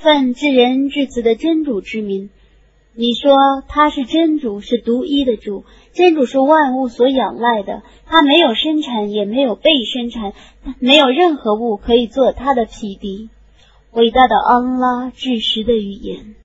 奉至人至此的真主之名。你说他是真主，是独一的主，真主是万物所仰赖的，他没有生产，也没有被生产，没有任何物可以做他的匹敌。伟大的安拉，至实的语言。